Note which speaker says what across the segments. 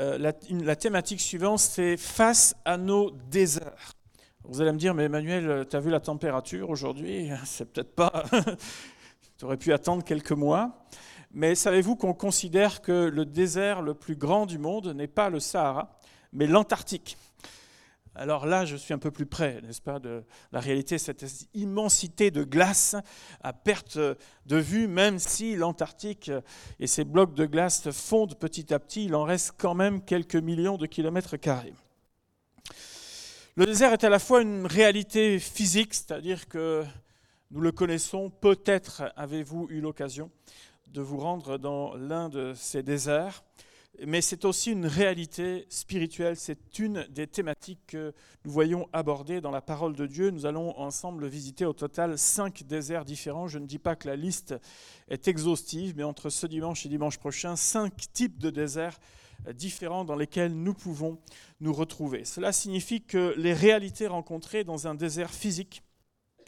Speaker 1: euh, la, la, thématique suivante, c'est face à nos déserts. Vous allez me dire, mais Emmanuel, tu as vu la température aujourd'hui C'est peut-être pas. tu aurais pu attendre quelques mois. Mais savez-vous qu'on considère que le désert le plus grand du monde n'est pas le Sahara, mais l'Antarctique? Alors là, je suis un peu plus près, n'est-ce pas, de la réalité, cette immensité de glace à perte de vue, même si l'Antarctique et ses blocs de glace fondent petit à petit, il en reste quand même quelques millions de kilomètres carrés. Le désert est à la fois une réalité physique, c'est-à-dire que nous le connaissons, peut-être avez-vous eu l'occasion de vous rendre dans l'un de ces déserts mais c'est aussi une réalité spirituelle, c'est une des thématiques que nous voyons aborder dans la parole de Dieu. Nous allons ensemble visiter au total cinq déserts différents. Je ne dis pas que la liste est exhaustive, mais entre ce dimanche et dimanche prochain, cinq types de déserts différents dans lesquels nous pouvons nous retrouver. Cela signifie que les réalités rencontrées dans un désert physique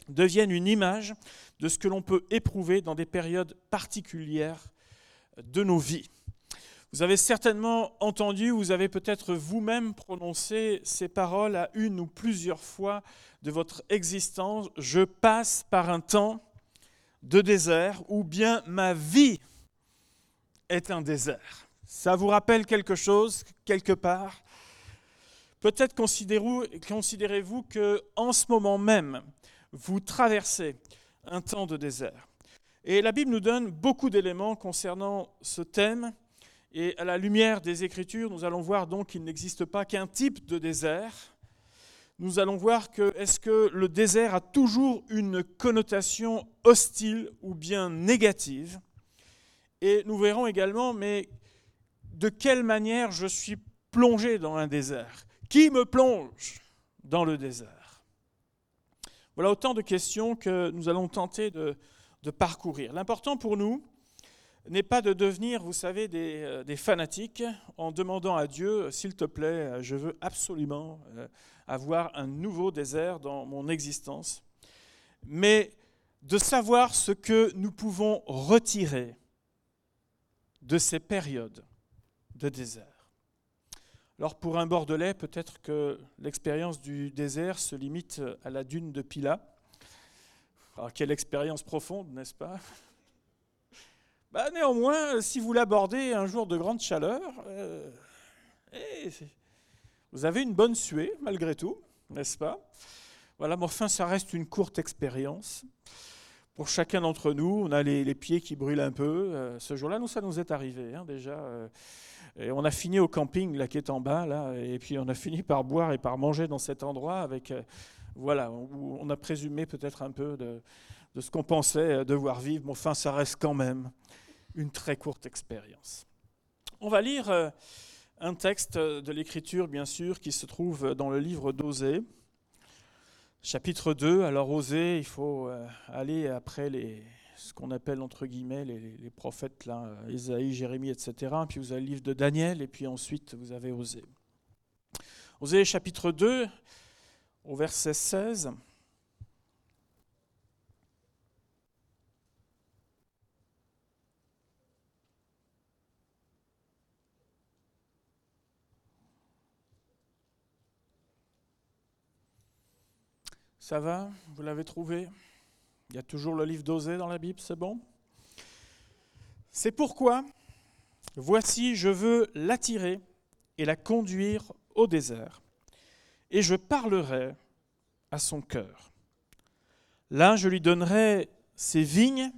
Speaker 1: deviennent une image de ce que l'on peut éprouver dans des périodes particulières de nos vies. Vous avez certainement entendu, vous avez peut-être vous-même prononcé ces paroles à une ou plusieurs fois de votre existence. Je passe par un temps de désert ou bien ma vie est un désert. Ça vous rappelle quelque chose quelque part? Peut-être considérez-vous que en ce moment même, vous traversez un temps de désert. Et la Bible nous donne beaucoup d'éléments concernant ce thème et à la lumière des Écritures, nous allons voir donc qu'il n'existe pas qu'un type de désert. Nous allons voir que est-ce que le désert a toujours une connotation hostile ou bien négative? Et nous verrons également, mais de quelle manière je suis plongé dans un désert? Qui me plonge dans le désert? Voilà autant de questions que nous allons tenter de, de parcourir. L'important pour nous, n'est pas de devenir, vous savez, euh, des, fanatiques en demandant à Dieu, s'il te plaît, euh, je veux absolument euh, avoir un nouveau désert dans mon existence, mais de savoir ce que nous pouvons retirer de ces périodes de désert. Alors pour un Bordelais, peut-être que l'expérience du désert se limite à la dune de Pila. Alors quelle expérience profonde, n'est-ce pas? Bah, néanmoins, si vous l'abordez un jour de grande chaleur, euh, eh, vous avez une bonne suée malgré tout, n'est-ce pas? Voilà, mais enfin, ça reste une courte expérience. Pour chacun d'entre nous, on a les, pieds qui brûlent un peu. Euh, ce jour-là, nous, ça nous est arrivé hein, déjà. Euh, et on a fini au camping là, qui est en bas, là, et puis on a fini par boire et par manger dans cet endroit avec, voilà, où on a présumé peut-être un peu de, de ce qu'on pensait devoir vivre, mais enfin, ça reste quand même une très courte expérience. On va lire euh, un texte de l'Écriture, bien sûr, qui se trouve dans le livre d'Osée, chapitre 2. Alors Osée, il faut euh, aller après les, ce qu'on appelle entre guillemets les, prophètes, là, Isaïe, Jérémie, etc. Puis vous avez le livre de Daniel, et puis ensuite vous avez Osée. Osée, chapitre 2, au verset 16. Ça va? Vous l'avez trouvé? Il y a toujours le livre d'Osée dans la Bible, c'est bon? C'est pourquoi, voici, je veux l'attirer et la conduire au désert, et je parlerai à son cœur. Là, je lui donnerai ses vignes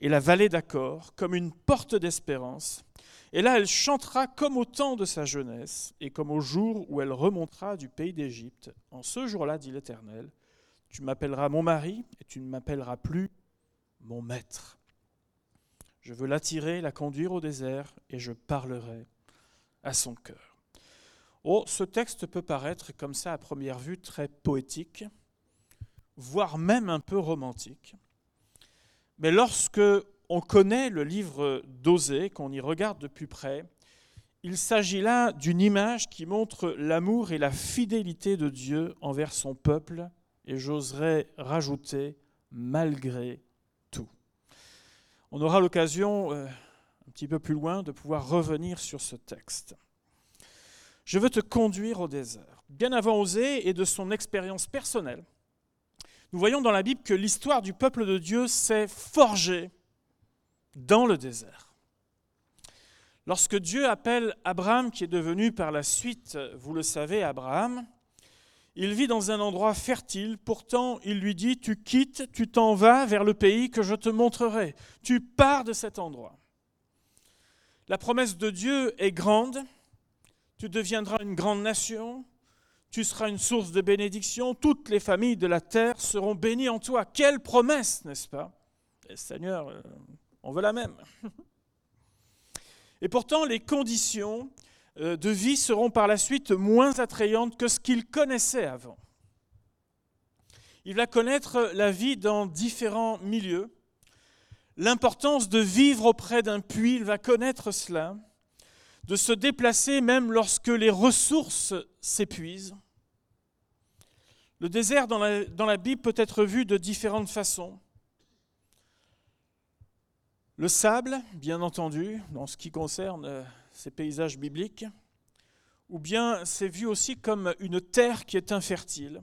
Speaker 1: et la vallée d'accord comme une porte d'espérance. Et là, elle chantera comme au temps de sa jeunesse et comme au jour où elle remontera du pays d'Égypte. En ce jour-là, dit l'Éternel, tu m'appelleras mon mari et tu ne m'appelleras plus mon maître. Je veux l'attirer, la conduire au désert et je parlerai à son cœur. Oh, ce texte peut paraître comme ça à première vue très poétique, voire même un peu romantique. Mais lorsque on connaît le livre d'Osée, qu'on y regarde de plus près, il s'agit là d'une image qui montre l'amour et la fidélité de Dieu envers son peuple et j'oserais rajouter malgré tout. On aura l'occasion, euh, un petit peu plus loin, de pouvoir revenir sur ce texte. Je veux te conduire au désert. Bien avant Osée et de son expérience personnelle, nous voyons dans la Bible que l'histoire du peuple de Dieu s'est forgée dans le désert. Lorsque Dieu appelle Abraham, qui est devenu par la suite, vous le savez, Abraham, il vit dans un endroit fertile, pourtant il lui dit, tu quittes, tu t'en vas vers le pays que je te montrerai, tu pars de cet endroit. La promesse de Dieu est grande, tu deviendras une grande nation, tu seras une source de bénédiction, toutes les familles de la terre seront bénies en toi. Quelle promesse, n'est-ce pas? Seigneur, euh, on veut la même. Et pourtant, les conditions de vie seront par la suite moins attrayantes que ce qu'il connaissait avant. Il va connaître la vie dans différents milieux. L'importance de vivre auprès d'un puits, il va connaître cela. De se déplacer même lorsque les ressources s'épuisent. Le désert dans la, dans la Bible peut être vu de différentes façons. Le sable, bien entendu, dans ce qui concerne euh, ces paysages bibliques, ou bien c'est vu aussi comme une terre qui est infertile.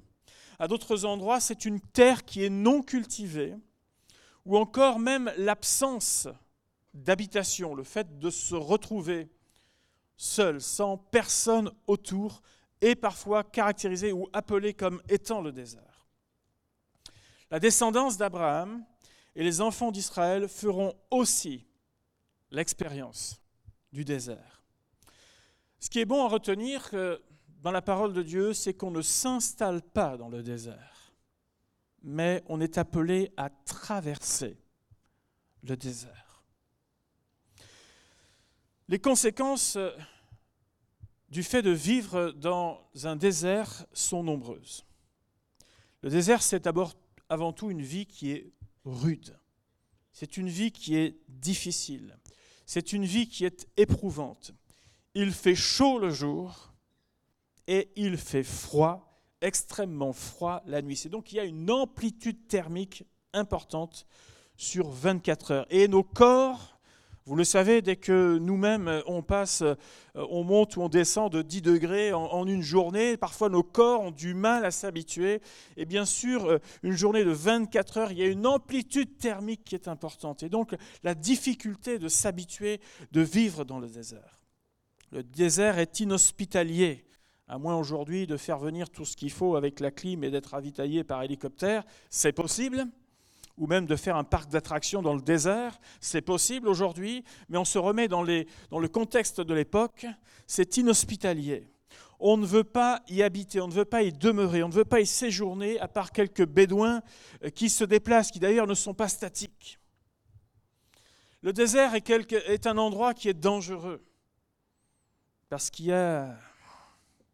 Speaker 1: À d'autres endroits, c'est une terre qui est non cultivée, ou encore même l'absence d'habitation, le fait de se retrouver seul, sans personne autour, est parfois caractérisé ou appelé comme étant le désert. La descendance d'Abraham et les enfants d'Israël feront aussi l'expérience du désert. Ce qui est bon à retenir dans la parole de Dieu, c'est qu'on ne s'installe pas dans le désert, mais on est appelé à traverser le désert. Les conséquences du fait de vivre dans un désert sont nombreuses. Le désert, c'est d'abord avant tout une vie qui est rude. C'est une vie qui est difficile. C'est une vie qui est éprouvante. Il fait chaud le jour et il fait froid, extrêmement froid la nuit. C'est donc qu'il y a une amplitude thermique importante sur 24 heures. Et nos corps vous le savez, dès que nous-mêmes, euh, on passe, euh, on monte ou on descend de 10 degrés en, une journée, parfois nos corps ont du mal à s'habituer. Et bien sûr, euh, une journée de 24 heures, il y a une amplitude thermique qui est importante. Et donc, la difficulté de s'habituer, de vivre dans le désert. Le désert est inhospitalier à moins aujourd'hui de faire venir tout ce qu'il faut avec la clim et d'être ravitaillé par hélicoptère. C'est possible, ou même de faire un parc d'attractions dans le désert. C'est possible aujourd'hui, mais on se remet dans, le contexte de l'époque. C'est inhospitalier. On ne veut pas y habiter, on ne veut pas y demeurer, on ne veut pas y séjourner, à part quelques bédouins euh, qui se déplacent, qui d'ailleurs ne sont pas statiques. Le désert est un endroit qui est dangereux, parce qu'il y a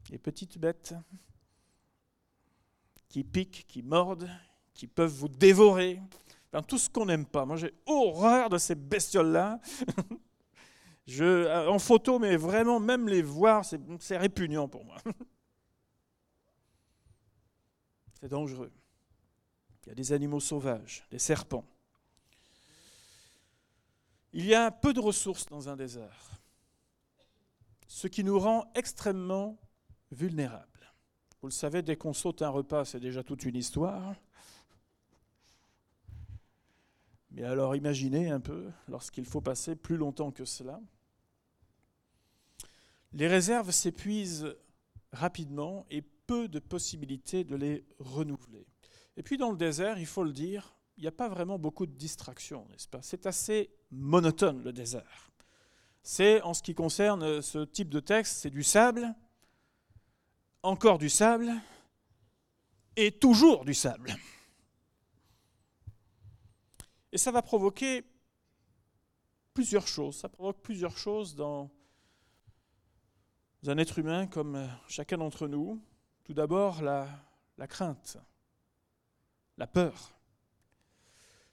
Speaker 1: des petites bêtes qui piquent, qui mordent, qui peuvent vous dévorer. tout ce qu'on n'aime pas. Moi, j'ai horreur de ces bestioles-là. Euh, en photo, mais vraiment, même les voir, c'est répugnant pour moi. C'est dangereux. Il y a des animaux sauvages, des serpents. Il y a peu de ressources dans un désert, ce qui nous rend extrêmement vulnérables. Vous le savez, dès qu'on saute un repas, c'est déjà toute une histoire. Mais alors imaginez un peu, lorsqu'il faut passer plus longtemps que cela, les réserves s'épuisent rapidement et peu de possibilités de les renouveler. Et puis dans le désert, il faut le dire, il n'y a pas vraiment beaucoup de distractions, n'est-ce pas? C'est assez monotone le désert. C'est, en ce qui concerne ce type de texte, c'est du sable, encore du sable, et toujours du sable. Et ça va provoquer plusieurs choses. Ça provoque plusieurs choses dans un être humain comme chacun d'entre nous. Tout d'abord, la, la crainte, la peur.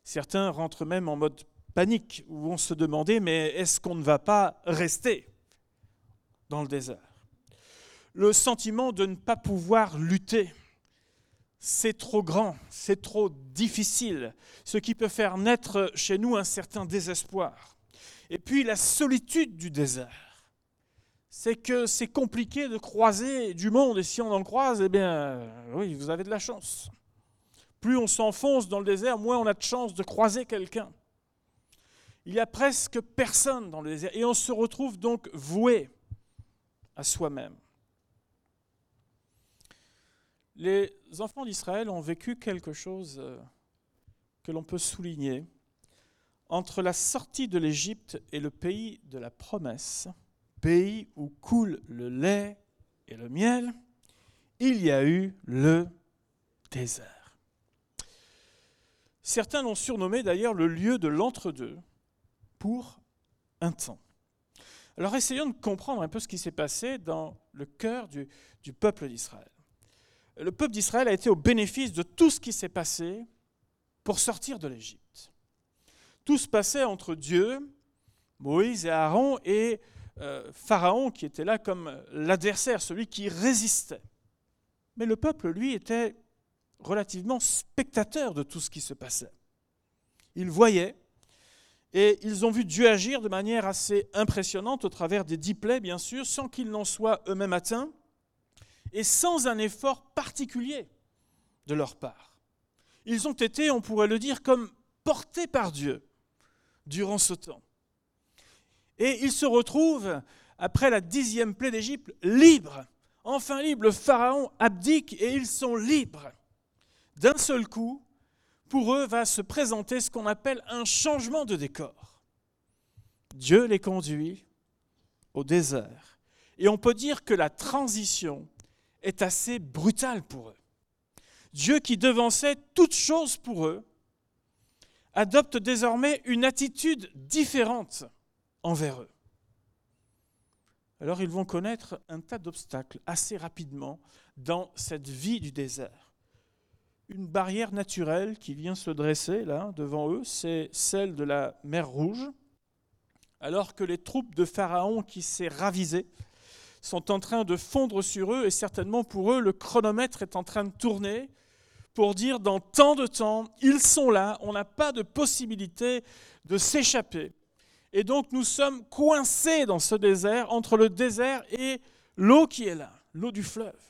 Speaker 1: Certains rentrent même en mode panique, où vont se demander, mais est-ce qu'on ne va pas rester dans le désert? Le sentiment de ne pas pouvoir lutter c'est trop grand, c'est trop difficile, ce qui peut faire naître chez nous un certain désespoir. Et puis la solitude du désert. c'est que c'est compliqué de croiser du monde. Et si on en croise, eh bien, oui, vous avez de la chance. Plus on s'enfonce dans le désert, moins on a de chance de croiser quelqu'un. Il y a presque personne dans le désert. Et on se retrouve donc voué à soi-même. Les enfants d'Israël ont vécu quelque chose euh, que l'on peut souligner. Entre la sortie de l'Égypte et le pays de la promesse, pays où coule le lait et le miel, il y a eu le désert. Certains l'ont surnommé d'ailleurs le lieu de l'entre-deux pour un temps. Alors essayons de comprendre un peu ce qui s'est passé dans le cœur du, du peuple d'Israël. Le peuple d'Israël a été au bénéfice de tout ce qui s'est passé pour sortir de l'Égypte. Tout se passait entre Dieu, Moïse et Aaron et euh, Pharaon qui était là comme l'adversaire, celui qui résistait. Mais le peuple, lui, était relativement spectateur de tout ce qui se passait. Il voyait et ils ont vu Dieu agir de manière assez impressionnante au travers des dix plaies, bien sûr, sans qu'ils n'en soient eux-mêmes atteints et sans un effort particulier de leur part. Ils ont été, on pourrait le dire, comme portés par Dieu durant ce temps. Et ils se retrouvent, après la dixième plaie d'Égypte, libres. Enfin libres, le Pharaon abdique et ils sont libres. D'un seul coup, pour eux va se présenter ce qu'on appelle un changement de décor. Dieu les conduit au désert. Et on peut dire que la transition est assez brutale pour eux. Dieu qui devançait toute chose pour eux, adopte désormais une attitude différente envers eux. Alors ils vont connaître un tas d'obstacles assez rapidement dans cette vie du désert. Une barrière naturelle qui vient se dresser là devant eux, c'est celle de la mer Rouge, alors que les troupes de Pharaon qui s'est ravisé sont en train de fondre sur eux et certainement pour eux le chronomètre est en train de tourner pour dire dans tant de temps, ils sont là, on n'a pas de possibilité de s'échapper. Et donc nous sommes coincés dans ce désert, entre le désert et l'eau qui est là, l'eau du fleuve.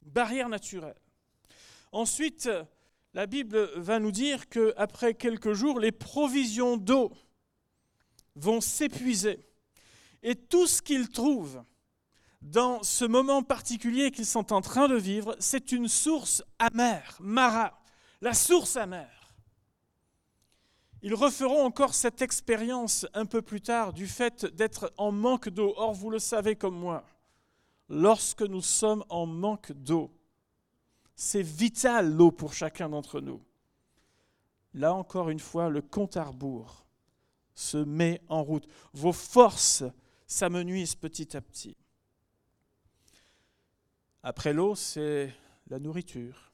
Speaker 1: Barrière naturelle. Ensuite, la Bible va nous dire qu'après quelques jours, les provisions d'eau vont s'épuiser. Et tout ce qu'ils trouvent dans ce moment particulier qu'ils sont en train de vivre, c'est une source amère, Mara, la source amère. Ils referont encore cette expérience un peu plus tard du fait d'être en manque d'eau. Or, vous le savez comme moi, lorsque nous sommes en manque d'eau, c'est vital l'eau pour chacun d'entre nous. Là encore une fois, le compte à rebours se met en route. Vos forces s'amenuisent petit à petit. Après l'eau, c'est la nourriture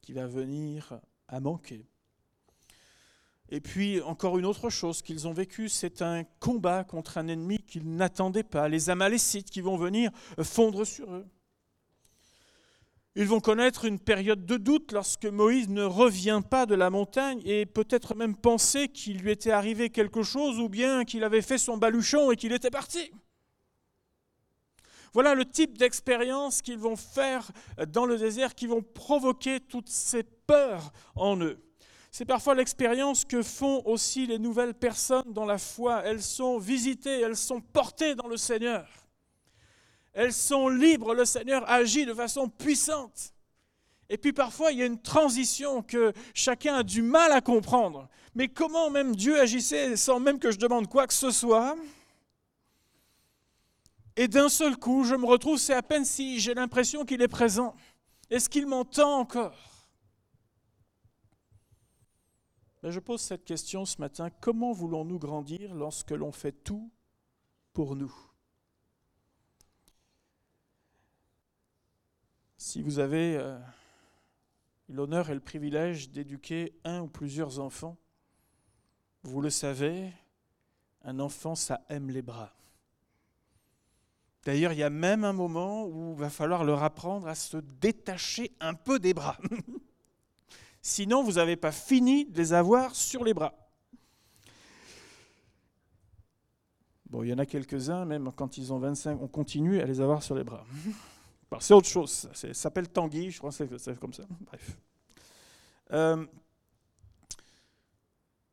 Speaker 1: qui va venir à manquer. Et puis, encore une autre chose qu'ils ont vécu, c'est un combat contre un ennemi qu'ils n'attendaient pas, les Amalécites qui vont venir fondre sur eux. Ils vont connaître une période de doute lorsque Moïse ne revient pas de la montagne et peut-être même penser qu'il lui était arrivé quelque chose ou bien qu'il avait fait son baluchon et qu'il était parti. Voilà le type d'expérience qu'ils vont faire dans le désert, qui vont provoquer toutes ces peurs en eux. C'est parfois l'expérience que font aussi les nouvelles personnes dans la foi. Elles sont visitées, elles sont portées dans le Seigneur. Elles sont libres, le Seigneur agit de façon puissante. Et puis parfois, il y a une transition que chacun a du mal à comprendre. Mais comment même Dieu agissait sans même que je demande quoi que ce soit? Et d'un seul coup, je me retrouve, c'est à peine si j'ai l'impression qu'il est présent. Est-ce qu'il m'entend encore? Je pose cette question ce matin. Comment voulons-nous grandir lorsque l'on fait tout pour nous? Si vous avez euh, l'honneur et le privilège d'éduquer un ou plusieurs enfants, vous le savez, un enfant, ça aime les bras. D'ailleurs, il y a même un moment où il va falloir leur apprendre à se détacher un peu des bras. Sinon, vous n'avez pas fini de les avoir sur les bras. Bon, il y en a quelques-uns, même quand ils ont 25, on continue à les avoir sur les bras. c'est autre chose, ça s'appelle Tanguy, je crois que c'est comme ça. Bref. Euh,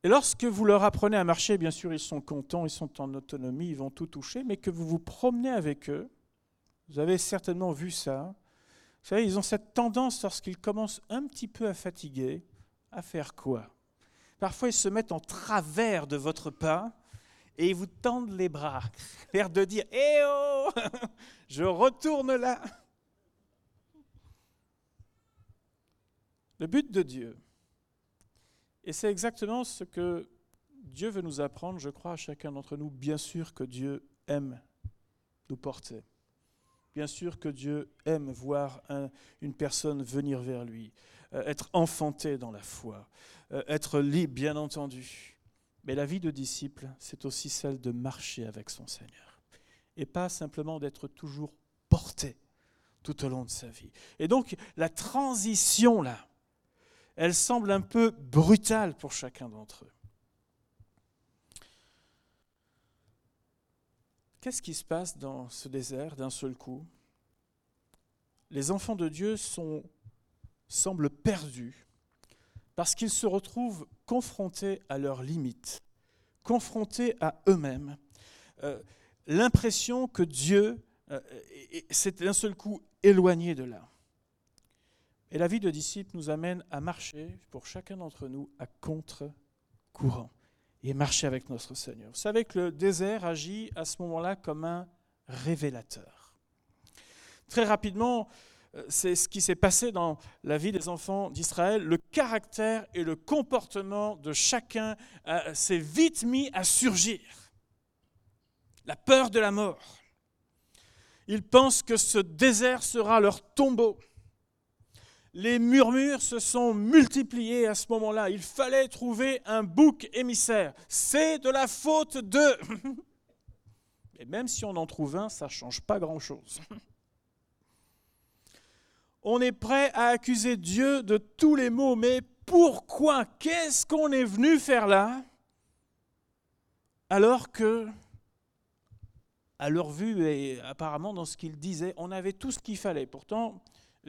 Speaker 1: et lorsque vous leur apprenez à marcher, bien sûr, ils sont contents, ils sont en autonomie, ils vont tout toucher, mais que vous vous promenez avec eux, vous avez certainement vu ça. Vous savez, ils ont cette tendance, lorsqu'ils commencent un petit peu à fatiguer, à faire quoi? Parfois, ils se mettent en travers de votre pas et ils vous tendent les bras, l'air de dire Eh oh Je retourne là Le but de Dieu, et c'est exactement ce que Dieu veut nous apprendre, je crois, à chacun d'entre nous. Bien sûr que Dieu aime nous porter. Bien sûr que Dieu aime voir une personne venir vers lui, euh, être enfanté dans la foi, euh, être libre, bien entendu. Mais la vie de disciple, c'est aussi celle de marcher avec son Seigneur. Et pas simplement d'être toujours porté tout au long de sa vie. Et donc, la transition là, elle semble un peu brutale pour chacun d'entre eux. Qu'est-ce qui se passe dans ce désert d'un seul coup? Les enfants de Dieu semblent perdus parce qu'ils se retrouvent confrontés à leurs limites, confrontés à eux-mêmes. Euh, l'impression que Dieu euh, s'est d'un seul coup éloigné de là. Et la vie de disciple nous amène à marcher, pour chacun d'entre nous, à contre-courant et marcher avec notre Seigneur. Vous savez que le désert agit à ce moment-là comme un révélateur. Très rapidement, euh, c'est ce qui s'est passé dans la vie des enfants d'Israël. Le caractère et le comportement de chacun euh, s'est vite mis à surgir. La peur de la mort. Ils pensent que ce désert sera leur tombeau les murmures se sont multipliés à ce moment-là. Il fallait trouver un bouc émissaire. C'est de la faute de... Et même si on en trouve un, ça ne change pas grand-chose. On est prêt à accuser Dieu de tous les maux, mais pourquoi? Qu'est-ce qu'on est venu faire là? Alors que, à leur vue et apparemment dans ce qu'ils disaient, on avait tout ce qu'il fallait. Pourtant,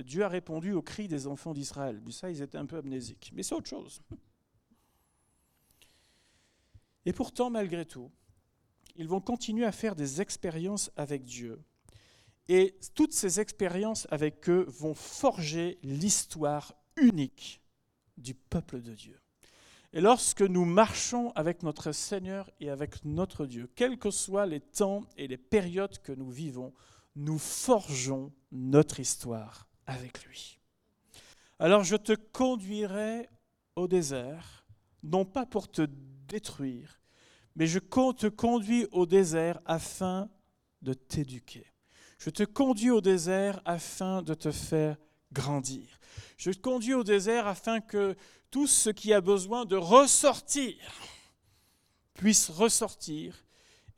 Speaker 1: Dieu a répondu aux cris des enfants d'Israël. Mais ça, ils étaient un peu amnésiques. Mais c'est autre chose. Et pourtant, malgré tout, ils vont continuer à faire des expériences avec Dieu. Et toutes ces expériences avec eux vont forger l'histoire unique du peuple de Dieu. Et lorsque nous marchons avec notre Seigneur et avec notre Dieu, quels que soient les temps et les périodes que nous vivons, nous forgeons notre histoire avec lui. Alors je te conduirai au désert, non pas pour te détruire, mais je te conduis au désert afin de t'éduquer. Je te conduis au désert afin de te faire grandir. Je te conduis au désert afin que tout ce qui a besoin de ressortir puisse ressortir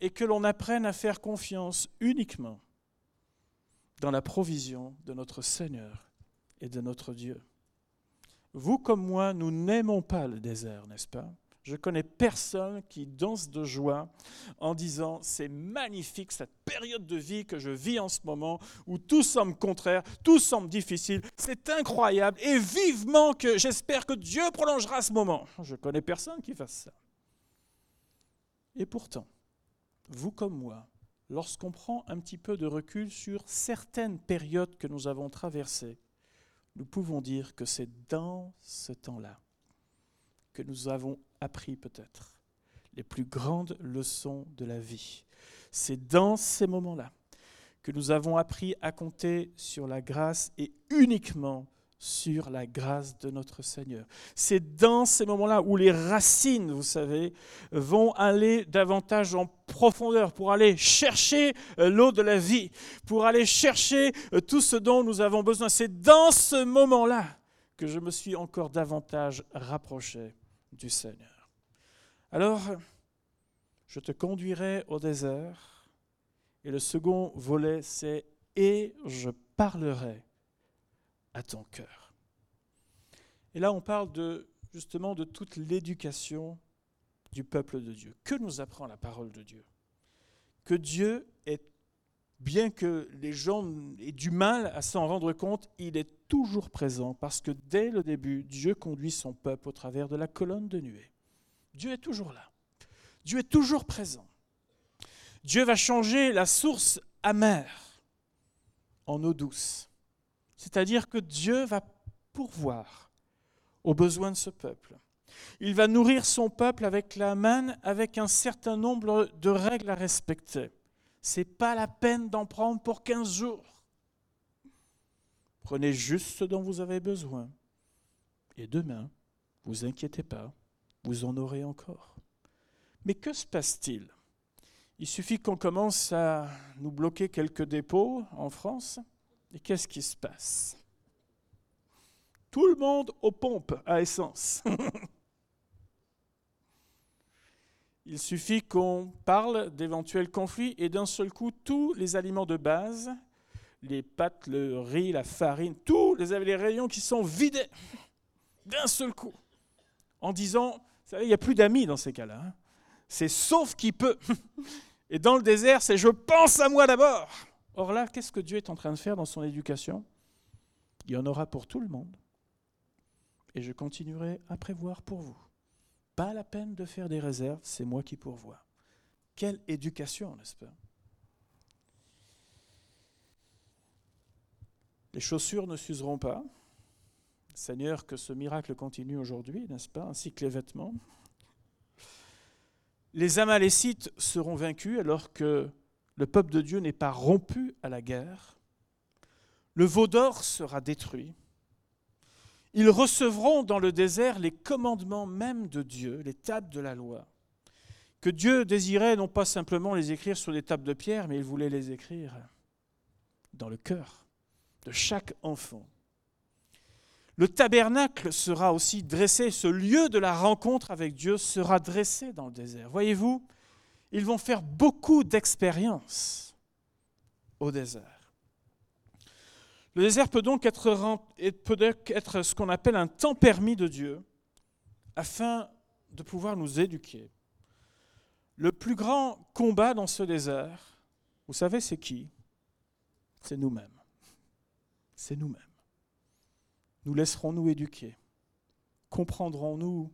Speaker 1: et que l'on apprenne à faire confiance uniquement dans la provision de notre Seigneur et de notre Dieu. Vous comme moi, nous n'aimons pas le désert, n'est-ce pas? Je connais personne qui danse de joie en disant c'est magnifique cette période de vie que je vis en ce moment où tout semble contraire, tout semble difficile, c'est incroyable et vivement que j'espère que Dieu prolongera ce moment. Je connais personne qui fasse ça. Et pourtant, vous comme moi, lorsqu'on prend un petit peu de recul sur certaines périodes que nous avons traversées, nous pouvons dire que c'est dans ce temps-là que nous avons appris peut-être les plus grandes leçons de la vie. C'est dans ces moments-là que nous avons appris à compter sur la grâce et uniquement sur la grâce de notre Seigneur. C'est dans ces moments-là où les racines, vous savez, vont aller davantage en profondeur pour aller chercher euh, l'eau de la vie, pour aller chercher euh, tout ce dont nous avons besoin. C'est dans ce moment-là que je me suis encore davantage rapproché du Seigneur. Alors, je te conduirai au désert. Et le second volet, c'est et je parlerai à ton cœur. Et là, on parle de, justement de toute l'éducation du peuple de Dieu. Que nous apprend la parole de Dieu? Que Dieu est, bien que les gens aient du mal à s'en rendre compte, il est toujours présent parce que dès le début, Dieu conduit son peuple au travers de la colonne de nuée. Dieu est toujours là. Dieu est toujours présent. Dieu va changer la source amère en eau douce. C'est-à-dire que Dieu va pourvoir aux besoins de ce peuple. Il va nourrir son peuple avec la manne, avec un certain nombre de règles à respecter. Ce n'est pas la peine d'en prendre pour 15 jours. Prenez juste ce dont vous avez besoin. Et demain, vous inquiétez pas, vous en aurez encore. Mais que se passe-t-il? Il suffit qu'on commence à nous bloquer quelques dépôts en France, et qu'est-ce qui se passe? Tout le monde aux pompes à essence. Il suffit qu'on parle d'éventuels conflits et d'un seul coup, tous les aliments de base, les pâtes, le riz, la farine, tous les, rayons qui sont vidés d'un seul coup, en disant, il n'y a plus d'amis dans ces cas-là. Hein. C'est sauf qui peut. Et dans le désert, c'est je pense à moi d'abord. Or là, qu'est-ce que Dieu est en train de faire dans son éducation? Il y en aura pour tout le monde. Et je continuerai à prévoir pour vous. Pas la peine de faire des réserves, c'est moi qui pourvois. Quelle éducation, n'est-ce pas? Les chaussures ne s'useront pas. Seigneur, que ce miracle continue aujourd'hui, n'est-ce pas Ainsi que les vêtements. Les Amalécites seront vaincus alors que le peuple de Dieu n'est pas rompu à la guerre. Le veau d'or sera détruit. Ils recevront dans le désert les commandements même de Dieu, les tables de la loi, que Dieu désirait non pas simplement les écrire sur des tables de pierre, mais il voulait les écrire dans le cœur de chaque enfant. Le tabernacle sera aussi dressé, ce lieu de la rencontre avec Dieu sera dressé dans le désert. Voyez-vous, ils vont faire beaucoup d'expériences au désert. Le désert peut donc être, peut être ce qu'on appelle un temps permis de Dieu afin de pouvoir nous éduquer. Le plus grand combat dans ce désert, vous savez, c'est qui? C'est nous-mêmes. C'est nous-mêmes. Nous laisserons-nous éduquer Comprendrons-nous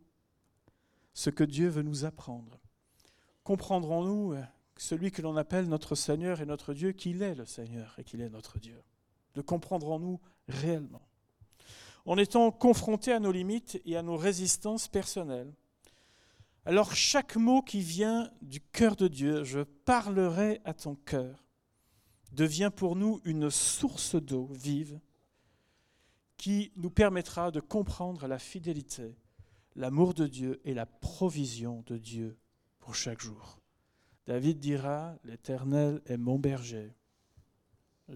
Speaker 1: ce que Dieu veut nous apprendre? Comprendrons-nous celui que l'on appelle notre Seigneur et notre Dieu, qu'il est le Seigneur et qu'il est notre Dieu? Le comprendrons-nous réellement? En étant confrontés à nos limites et à nos résistances personnelles, alors chaque mot qui vient du cœur de Dieu, je parlerai à ton cœur, devient pour nous une source d'eau vive qui nous permettra de comprendre la fidélité, l'amour de Dieu et la provision de Dieu pour chaque jour. David dira, L'Éternel est mon berger,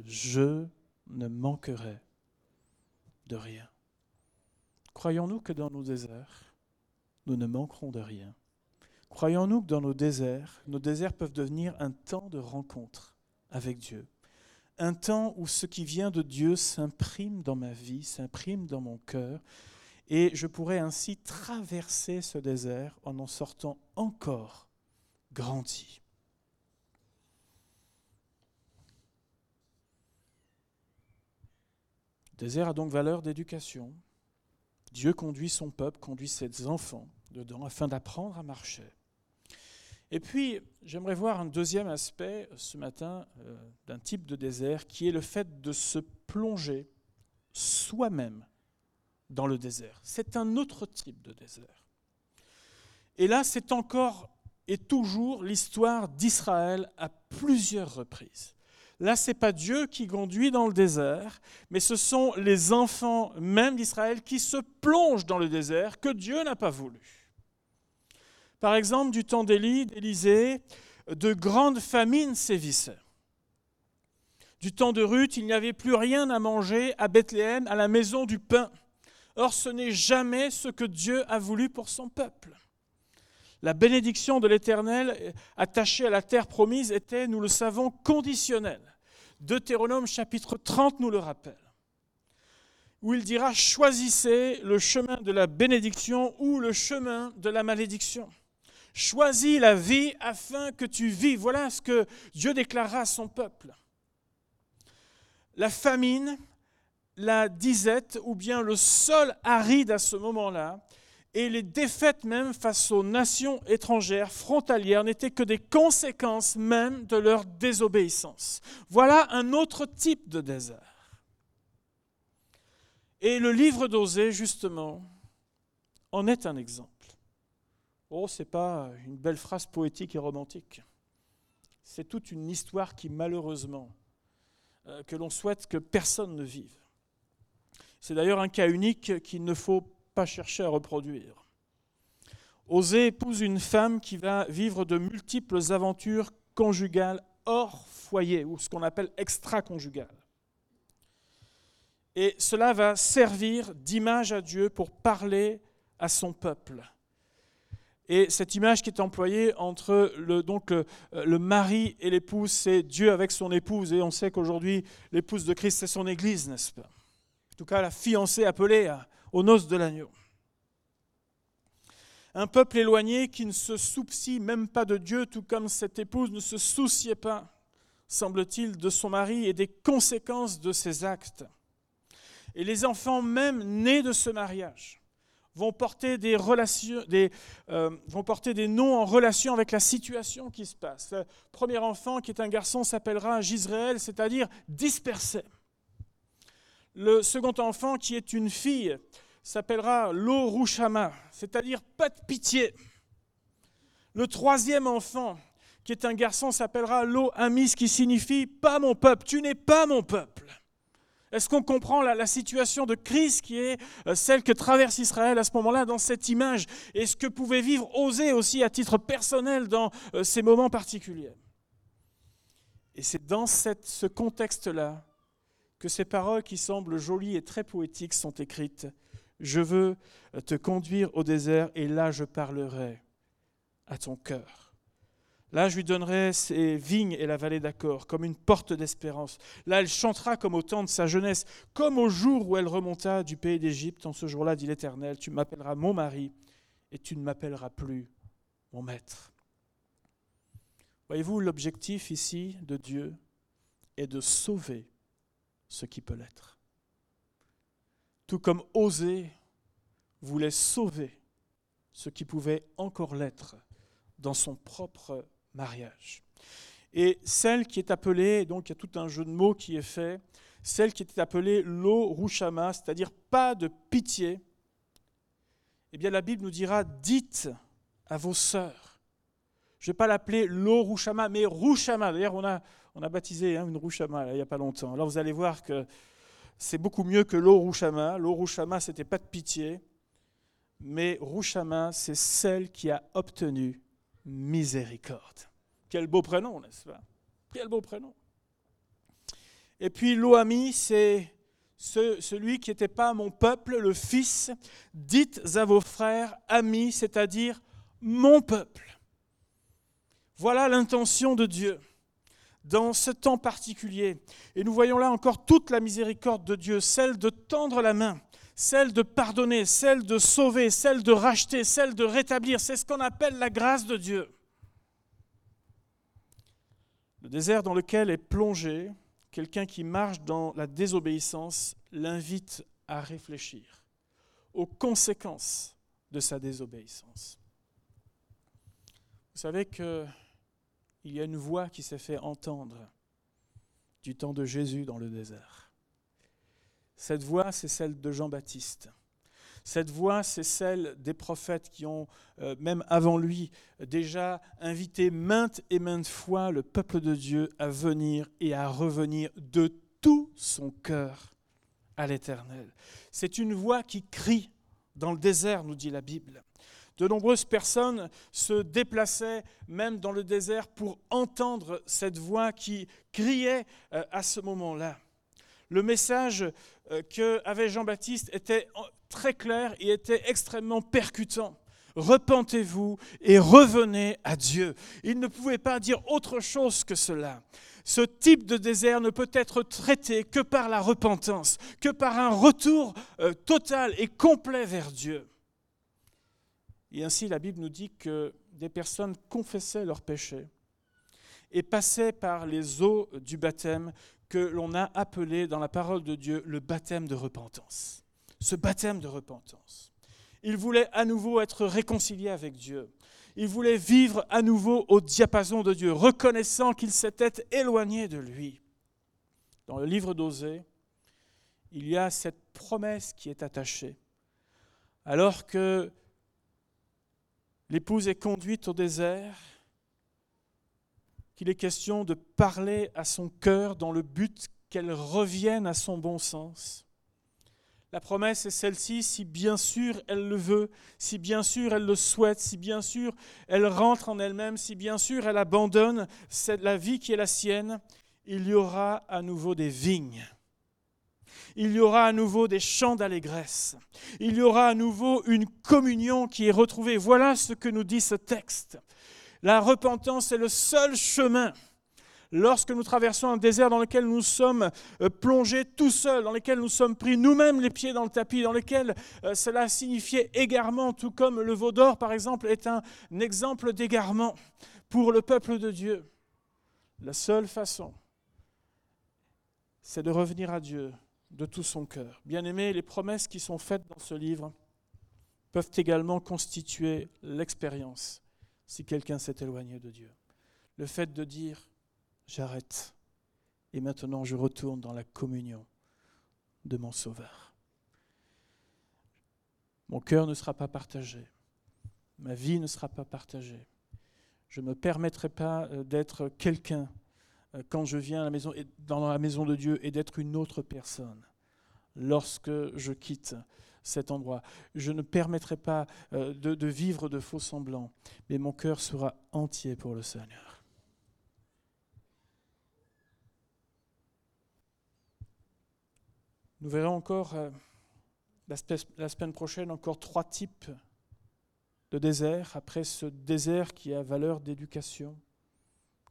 Speaker 1: je ne manquerai de rien. Croyons-nous que dans nos déserts, nous ne manquerons de rien? Croyons-nous que dans nos déserts, nos déserts peuvent devenir un temps de rencontre avec Dieu? Un temps où ce qui vient de Dieu s'imprime dans ma vie, s'imprime dans mon cœur, et je pourrais ainsi traverser ce désert en en sortant encore grandi. Le désert a donc valeur d'éducation. Dieu conduit son peuple, conduit ses enfants dedans afin d'apprendre à marcher. Et puis, j'aimerais voir un deuxième aspect ce matin euh, d'un type de désert qui est le fait de se plonger soi-même dans le désert. C'est un autre type de désert. Et là, c'est encore et toujours l'histoire d'Israël à plusieurs reprises. Là, ce n'est pas Dieu qui conduit dans le désert, mais ce sont les enfants même d'Israël qui se plongent dans le désert que Dieu n'a pas voulu. Par exemple, du temps d'Élie, d'Élisée, de grandes famines sévissaient. Du temps de Ruth, il n'y avait plus rien à manger à Bethléem, à la maison du pain. Or, ce n'est jamais ce que Dieu a voulu pour son peuple. La bénédiction de l'Éternel attachée à la terre promise était, nous le savons, conditionnelle. Deutéronome chapitre 30 nous le rappelle, où il dira, choisissez le chemin de la bénédiction ou le chemin de la malédiction. Choisis la vie afin que tu vives. Voilà ce que Dieu déclara à son peuple. La famine, la disette ou bien le sol aride à ce moment-là et les défaites même face aux nations étrangères frontalières n'étaient que des conséquences même de leur désobéissance. Voilà un autre type de désert. Et le livre d'Osée, justement, en est un exemple. Oh, ce n'est pas une belle phrase poétique et romantique. C'est toute une histoire qui, malheureusement, euh, que l'on souhaite que personne ne vive. C'est d'ailleurs un cas unique qu'il ne faut pas chercher à reproduire. Osée épouse une femme qui va vivre de multiples aventures conjugales hors foyer, ou ce qu'on appelle extra-conjugales. Et cela va servir d'image à Dieu pour parler à son peuple. Et cette image qui est employée entre le, donc le, mari et l'épouse, c'est Dieu avec son épouse. Et on sait qu'aujourd'hui, l'épouse de Christ, c'est son Église, n'est-ce pas? Tout cas, la fiancée appelée aux noces de l'agneau. Un peuple éloigné qui ne se soucie même pas de Dieu, tout comme cette épouse ne se souciait pas, semble-t-il, de son mari et des conséquences de ses actes. Et les enfants même nés de ce mariage vont porter des, euh, noms en relation avec la situation qui se passe. Le premier enfant, qui est un garçon, s'appellera Gisraël, c'est-à-dire dispersé. Le second enfant, qui est une fille, s'appellera Lo c'est-à-dire pas de pitié. Le troisième enfant, qui est un garçon, s'appellera Lo Amis, qui signifie pas mon peuple, tu n'es pas mon peuple. Est-ce qu'on comprend la, situation de crise qui est euh, celle que traverse Israël à ce moment-là dans cette image? Et ce que pouvait vivre Osée aussi à titre personnel dans euh, ces moments particuliers? Et c'est dans ce contexte-là que ces paroles qui semblent jolies et très poétiques sont écrites. Je veux te conduire au désert et là je parlerai à ton cœur. Là, je lui donnerai ses vignes et la vallée d'accord, comme une porte d'espérance. Là, elle chantera comme au temps de sa jeunesse, comme au jour où elle remonta du pays d'Égypte. En ce jour-là, dit l'Éternel, tu m'appelleras mon mari et tu ne m'appelleras plus mon maître. Voyez-vous, l'objectif ici de Dieu est de sauver ce qui peut l'être. Tout comme Osée voulait sauver ce qui pouvait encore l'être dans son propre mariage. Et celle qui est appelée, donc il y a tout un jeu de mots qui est fait, celle qui est appelée lo rushama, c'est-à-dire pas de pitié, eh bien la Bible nous dira dites à vos sœurs. Je ne vais pas l'appeler lo rushama, mais rushama. D'ailleurs, on a, on a baptisé hein, une rushama il n'y a pas longtemps. Alors vous allez voir que c'est beaucoup mieux que lo rushama. Lo rushama, c'était pas de pitié, mais rushama, c'est celle qui a obtenu miséricorde. Quel beau prénom, n'est-ce pas? Quel beau prénom. Et puis Loami, c'est celui qui n'était pas mon peuple, le fils. Dites à vos frères, amis, c'est-à-dire mon peuple. Voilà l'intention de Dieu dans ce temps particulier. Et nous voyons là encore toute la miséricorde de Dieu, celle de tendre la main, celle de pardonner, celle de sauver, celle de racheter, celle de rétablir. C'est ce qu'on appelle la grâce de Dieu. Le désert dans lequel est plongé quelqu'un qui marche dans la désobéissance l'invite à réfléchir aux conséquences de sa désobéissance. Vous savez qu'il y a une voix qui s'est fait entendre du temps de Jésus dans le désert. Cette voix, c'est celle de Jean-Baptiste. Cette voix, c'est celle des prophètes qui ont, euh, même avant lui, déjà invité maintes et maintes fois le peuple de Dieu à venir et à revenir de tout son cœur à l'Éternel. C'est une voix qui crie dans le désert, nous dit la Bible. De nombreuses personnes se déplaçaient même dans le désert pour entendre cette voix qui criait euh, à ce moment-là. Le message euh, qu'avait Jean-Baptiste était très clair et était extrêmement percutant. Repentez-vous et revenez à Dieu. Il ne pouvait pas dire autre chose que cela. Ce type de désert ne peut être traité que par la repentance, que par un retour euh, total et complet vers Dieu. Et ainsi, la Bible nous dit que des personnes confessaient leurs péchés et passaient par les eaux du baptême que l'on a appelé dans la parole de Dieu le baptême de repentance. Ce baptême de repentance. Ils voulaient à nouveau être réconciliés avec Dieu. Ils voulaient vivre à nouveau au diapason de Dieu, reconnaissant qu'ils s'étaient éloignés de lui. Dans le livre d'Osée, il y a cette promesse qui est attachée. Alors que l'épouse est conduite au désert, qu'il est question de parler à son cœur dans le but qu'elle revienne à son bon sens. La promesse est celle-ci, si bien sûr elle le veut, si bien sûr elle le souhaite, si bien sûr elle rentre en elle-même, si bien sûr elle abandonne la vie qui est la sienne, il y aura à nouveau des vignes. Il y aura à nouveau des chants d'allégresse. Il y aura à nouveau une communion qui est retrouvée. Voilà ce que nous dit ce texte. La repentance est le seul chemin lorsque nous traversons un désert dans lequel nous sommes euh, plongés tout seuls, dans lequel nous sommes pris nous-mêmes les pieds dans le tapis, dans lequel euh, cela signifiait égarement, tout comme le veau d'or par exemple est un exemple d'égarement pour le peuple de Dieu. La seule façon, c'est de revenir à Dieu de tout son cœur. Bien aimé, les promesses qui sont faites dans ce livre peuvent également constituer l'expérience si quelqu'un s'est éloigné de Dieu. Le fait de dire j'arrête. Et maintenant, je retourne dans la communion de mon Sauveur. Mon cœur ne sera pas partagé. Ma vie ne sera pas partagée. Je ne me permettrai pas euh, d'être quelqu'un quand je viens à la maison, dans la maison de Dieu et d'être une autre personne lorsque je quitte cet endroit. Je ne permettrai pas euh, de, de vivre de faux semblants, mais mon cœur sera entier pour le Seigneur. Nous verrons encore euh, la semaine prochaine encore trois types de déserts, après ce désert qui a valeur d'éducation,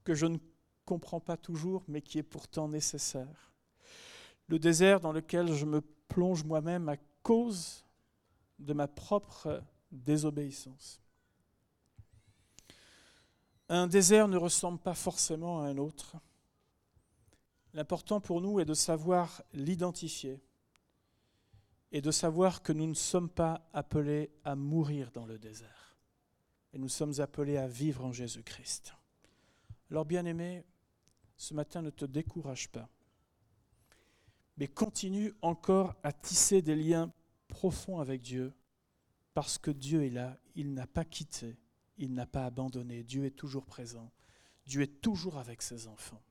Speaker 1: que je ne comprends pas toujours, mais qui est pourtant nécessaire. Le désert dans lequel je me plonge moi-même à cause de ma propre désobéissance. Un désert ne ressemble pas forcément à un autre. L'important pour nous est de savoir l'identifier et de savoir que nous ne sommes pas appelés à mourir dans le désert, et nous sommes appelés à vivre en Jésus-Christ. Alors bien-aimé, ce matin ne te décourage pas, mais continue encore à tisser des liens profonds avec Dieu, parce que Dieu est là, il n'a pas quitté, il n'a pas abandonné, Dieu est toujours présent, Dieu est toujours avec ses enfants.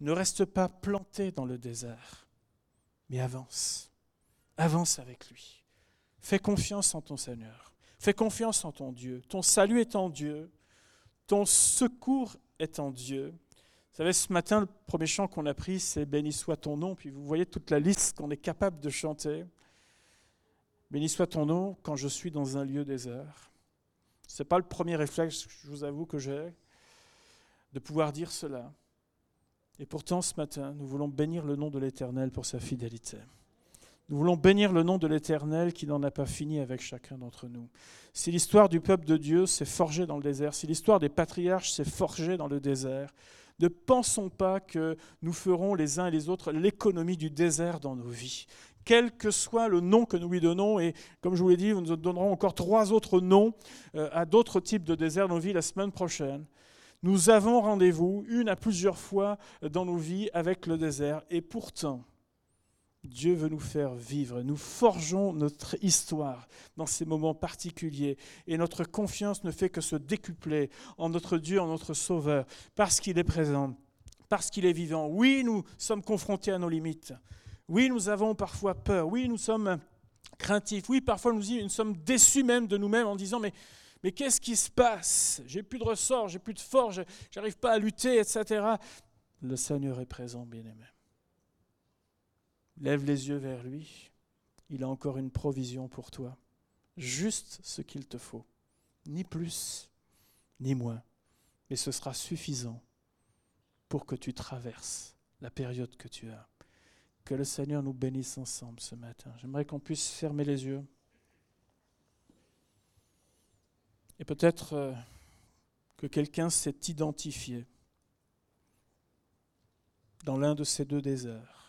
Speaker 1: Ne reste pas planté dans le désert, mais avance. Avance avec lui. Fais confiance en ton Seigneur. Fais confiance en ton Dieu. Ton salut est en Dieu. Ton secours est en Dieu. Vous savez, ce matin, le premier chant qu'on a pris, c'est Béni soit ton nom. Puis vous voyez toute la liste qu'on est capable de chanter. Béni soit ton nom quand je suis dans un lieu désert. Ce n'est pas le premier réflexe, je vous avoue, que j'ai, de pouvoir dire cela. Et pourtant, ce matin, nous voulons bénir le nom de l'Éternel pour sa fidélité. Nous voulons bénir le nom de l'Éternel qui n'en a pas fini avec chacun d'entre nous. Si l'histoire du peuple de Dieu s'est forgée dans le désert, si l'histoire des patriarches s'est forgée dans le désert, ne pensons pas que nous ferons les uns et les autres l'économie du désert dans nos vies. Quel que soit le nom que nous lui donnons, et comme je vous l'ai dit, nous donnerons encore trois autres noms euh, à d'autres types de déserts dans nos vies la semaine prochaine. Nous avons rendez-vous une à plusieurs fois dans nos vies avec le désert. Et pourtant, Dieu veut nous faire vivre. Nous forgeons notre histoire dans ces moments particuliers. Et notre confiance ne fait que se décupler en notre Dieu, en notre Sauveur, parce qu'il est présent, parce qu'il est vivant. Oui, nous sommes confrontés à nos limites. Oui, nous avons parfois peur. Oui, nous sommes craintifs. Oui, parfois nous, sommes déçus même de nous-mêmes en disant, mais qu'est-ce qui se passe? J'ai plus de ressort, j'ai plus de force, j'arrive pas à lutter, etc. Le Seigneur est présent, bien-aimé. Lève les yeux vers lui. Il a encore une provision pour toi. Juste ce qu'il te faut. Ni plus, ni moins. Mais ce sera suffisant pour que tu traverses la période que tu as. Que le Seigneur nous bénisse ensemble ce matin. J'aimerais qu'on puisse fermer les yeux. Et peut-être euh, que quelqu'un s'est identifié dans l'un de ces deux déserts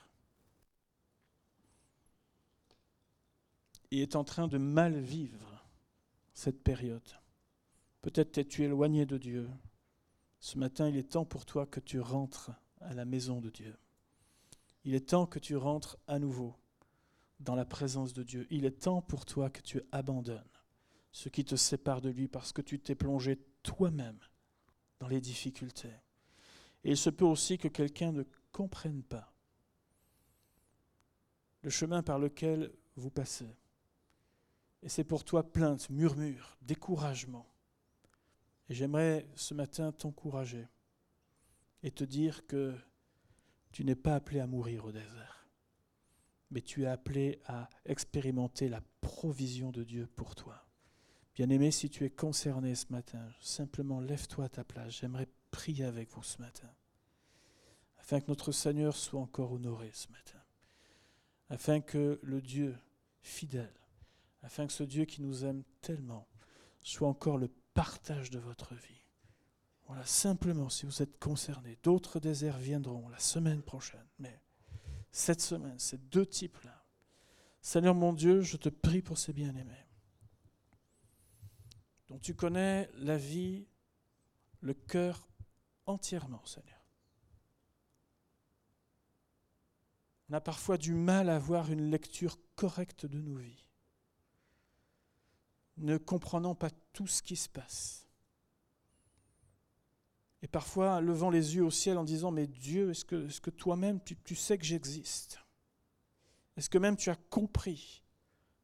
Speaker 1: et est en train de mal vivre cette période. Peut-être es-tu éloigné de Dieu. Ce matin, il est temps pour toi que tu rentres à la maison de Dieu. Il est temps que tu rentres à nouveau dans la présence de Dieu. Il est temps pour toi que tu abandonnes ce qui te sépare de lui parce que tu t'es plongé toi-même dans les difficultés. Et il se peut aussi que quelqu'un ne comprenne pas le chemin par lequel vous passez. Et c'est pour toi plainte, murmure, découragement. Et j'aimerais ce matin t'encourager et te dire que tu n'es pas appelé à mourir au désert, mais tu es appelé à expérimenter la provision de Dieu pour toi. Bien-aimé, si tu es concerné ce matin, simplement lève-toi à ta place. J'aimerais prier avec vous ce matin, afin que notre Seigneur soit encore honoré ce matin, afin que le Dieu fidèle, afin que ce Dieu qui nous aime tellement, soit encore le partage de votre vie. Voilà, simplement, si vous êtes concerné, d'autres déserts viendront la semaine prochaine, mais cette semaine, ces deux types-là. Seigneur mon Dieu, je te prie pour ces bien-aimés dont tu connais la vie, le cœur entièrement, Seigneur. On a parfois du mal à avoir une lecture correcte de nos vies, ne comprenant pas tout ce qui se passe. Et parfois levant les yeux au ciel en disant, mais Dieu, est-ce que, toi-même, tu, tu sais que j'existe? Est-ce que même tu as compris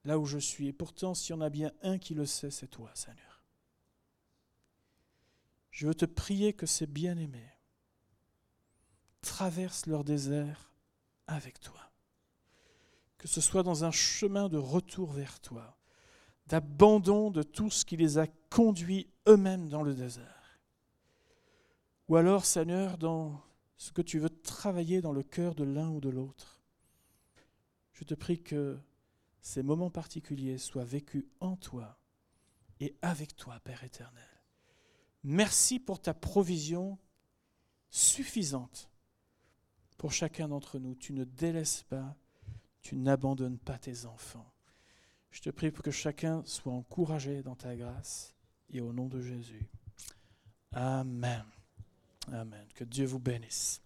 Speaker 1: là où je suis? Et pourtant, s'il y en a bien un qui le sait, c'est toi, Seigneur. Je veux te prier que ces bien-aimés traversent leur désert avec toi. Que ce soit dans un chemin de retour vers toi, d'abandon de tout ce qui les a conduits eux-mêmes dans le désert. Ou alors, Seigneur, dans ce que tu veux travailler dans le cœur de l'un ou de l'autre. Je te prie que ces moments particuliers soient vécus en toi et avec toi, Père éternel. Merci pour ta provision suffisante pour chacun d'entre nous. Tu ne délaisses pas, tu n'abandonnes pas tes enfants. Je te prie pour que chacun soit encouragé dans ta grâce et au nom de Jésus. Amen. Amen. Que Dieu vous bénisse.